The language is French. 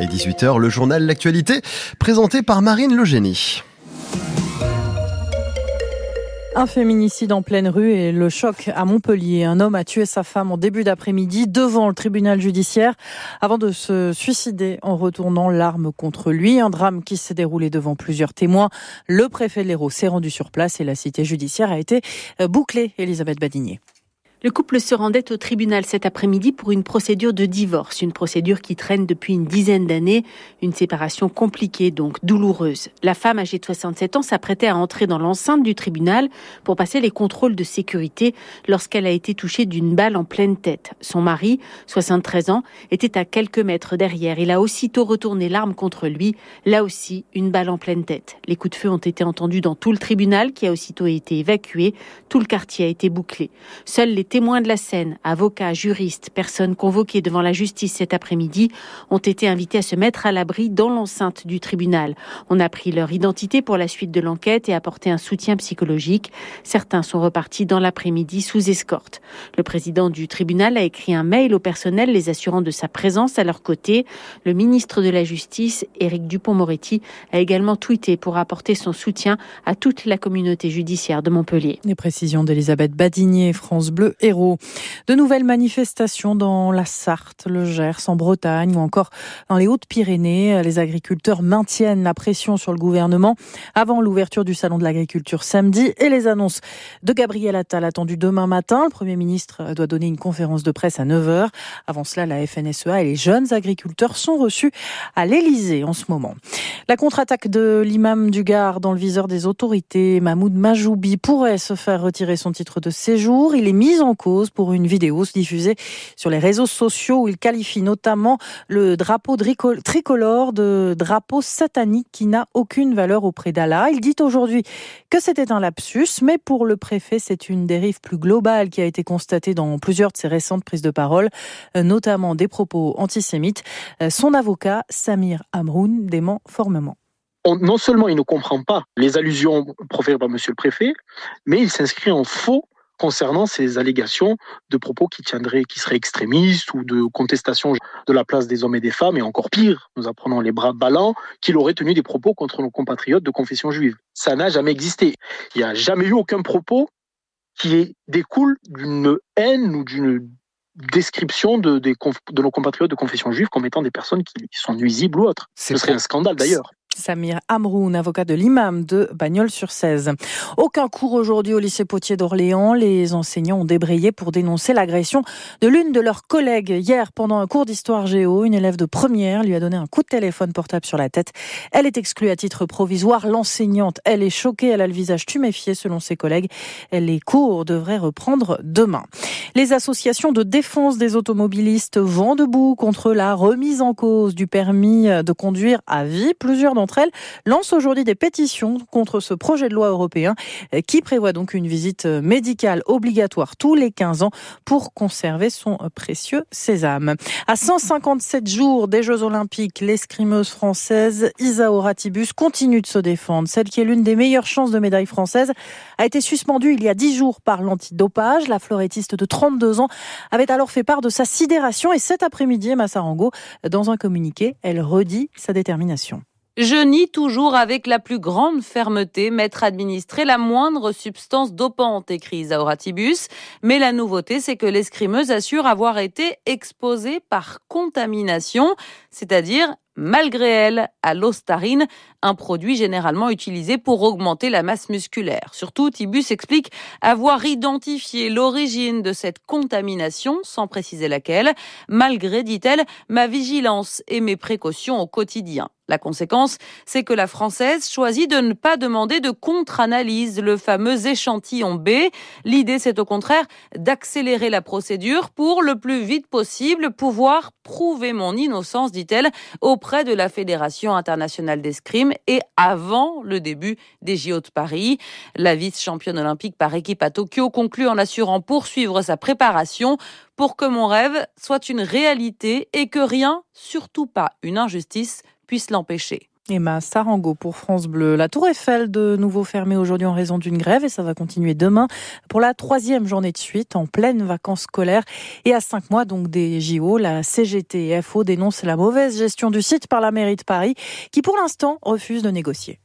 Et 18h, le journal L'actualité, présenté par Marine Legénie. Un féminicide en pleine rue et le choc à Montpellier. Un homme a tué sa femme en début d'après-midi devant le tribunal judiciaire avant de se suicider en retournant l'arme contre lui. Un drame qui s'est déroulé devant plusieurs témoins. Le préfet de l'Hérault s'est rendu sur place et la cité judiciaire a été bouclée. Elisabeth Badinier. Le couple se rendait au tribunal cet après-midi pour une procédure de divorce, une procédure qui traîne depuis une dizaine d'années, une séparation compliquée donc douloureuse. La femme âgée de 67 ans s'apprêtait à entrer dans l'enceinte du tribunal pour passer les contrôles de sécurité lorsqu'elle a été touchée d'une balle en pleine tête. Son mari, 73 ans, était à quelques mètres derrière. Il a aussitôt retourné l'arme contre lui, là aussi une balle en pleine tête. Les coups de feu ont été entendus dans tout le tribunal qui a aussitôt été évacué. Tout le quartier a été bouclé. Les témoins de la scène, avocats, juristes, personnes convoquées devant la justice cet après-midi, ont été invités à se mettre à l'abri dans l'enceinte du tribunal. On a pris leur identité pour la suite de l'enquête et apporté un soutien psychologique. Certains sont repartis dans l'après-midi sous escorte. Le président du tribunal a écrit un mail au personnel les assurant de sa présence à leur côté. Le ministre de la Justice, Éric Dupont-Moretti, a également tweeté pour apporter son soutien à toute la communauté judiciaire de Montpellier. Les précisions d'Elisabeth Badinier, France Bleu De nouvelles manifestations dans la Sarthe, le Gers, en Bretagne ou encore dans les Hautes-Pyrénées. Les agriculteurs maintiennent la pression sur le gouvernement avant l'ouverture du Salon de l'agriculture samedi et les annonces de Gabriel Attal attendues demain matin. Le Premier ministre doit donner une conférence de presse à 9h. Avant cela, la FNSEA et les jeunes agriculteurs sont reçus à l'Elysée en ce moment. La contre-attaque de l'imam du Gard dans le viseur des autorités, Mahmoud Majoubi, pourrait se faire retirer son titre de séjour. Il est mis en cause pour une vidéo diffusée sur les réseaux sociaux où il qualifie notamment le drapeau tricolore de drapeau satanique qui n'a aucune valeur auprès d'Allah. Il dit aujourd'hui que c'était un lapsus, mais pour le préfet, c'est une dérive plus globale qui a été constatée dans plusieurs de ses récentes prises de parole, notamment des propos antisémites. Son avocat, Samir Amroun, dément formellement. non seulement il ne comprend pas les allusions proférées par Monsieur le Préfet, mais il s'inscrit en faux concernant ces allégations de propos qui tiendraient, qui seraient extrémistes ou de contestation de la place des hommes et des femmes, et encore pire, nous apprenons les bras ballants, qu'il aurait tenu des propos contre nos compatriotes de confession juive. Ça n'a jamais existé. Il n'y a jamais eu aucun propos qui découle d'une haine ou d'une description de, de, nos compatriotes de confession juive comme étant des personnes qui sont nuisibles ou autres. Ce serait un scandale d'ailleurs. Samir Amroun, avocat de l'imam de Bagnols-sur-Cèze. Aucun cours aujourd'hui au lycée Potier d'Orléans. Les enseignants ont débrayé pour dénoncer l'agression de l'une de leurs collègues. Hier, pendant un cours d'histoire géo, une élève de première lui a donné un coup de téléphone portable sur la tête. Elle est exclue à titre provisoire. L'enseignante, elle est choquée. Elle a le visage tuméfié selon ses collègues. Les cours devraient reprendre demain. Les associations de défense des automobilistes vont debout contre la remise en cause du permis de conduire à vie. Plusieurs d'entre elles lancent aujourd'hui des pétitions contre ce projet de loi européen euh, qui prévoit donc une visite médicale obligatoire tous les 15 ans pour conserver son précieux sésame. À 157 jours des Jeux Olympiques, l'escrimeuse française Isaora Ratibus continue de se défendre. Celle qui est l'une des meilleures chances de médaille française a été suspendue il y a 10 jours par l'antidopage. La de 32 ans avait alors fait part de sa sidération et cet après-midi, Massarango, dans un communiqué, elle redit sa détermination. Je nie toujours avec la plus grande fermeté m'être administré la moindre substance dopante, écrit Tibus. Mais la nouveauté, c'est que l'escrimeuse assure avoir été exposée par contamination, c'est-à-dire malgré elle, à l'ostarine, un produit généralement utilisé pour augmenter la masse musculaire. Surtout, Tibus explique avoir identifié l'origine de cette contamination, sans préciser laquelle, malgré, dit-elle, ma vigilance et mes précautions au quotidien. La conséquence, c'est que la française choisit de ne pas demander de contre-analyse, le fameux échantillon B. L'idée, c'est au contraire d'accélérer la procédure pour le plus vite possible pouvoir prouver mon innocence, dit-elle, auprès de la Fédération internationale d'escrime et avant le début des JO de Paris. La vice-championne olympique par équipe à Tokyo conclut en assurant poursuivre sa préparation pour que mon rêve soit une réalité et que rien, surtout pas une injustice, puisse l'empêcher. Emma Sarango pour France Bleu. La Tour Eiffel de nouveau fermée aujourd'hui en raison d'une grève et ça va continuer demain pour la troisième journée de suite en pleine vacances scolaires et à cinq mois donc des JO. La CGT et FO dénoncent la mauvaise gestion du site par la mairie de Paris qui pour l'instant refuse de négocier.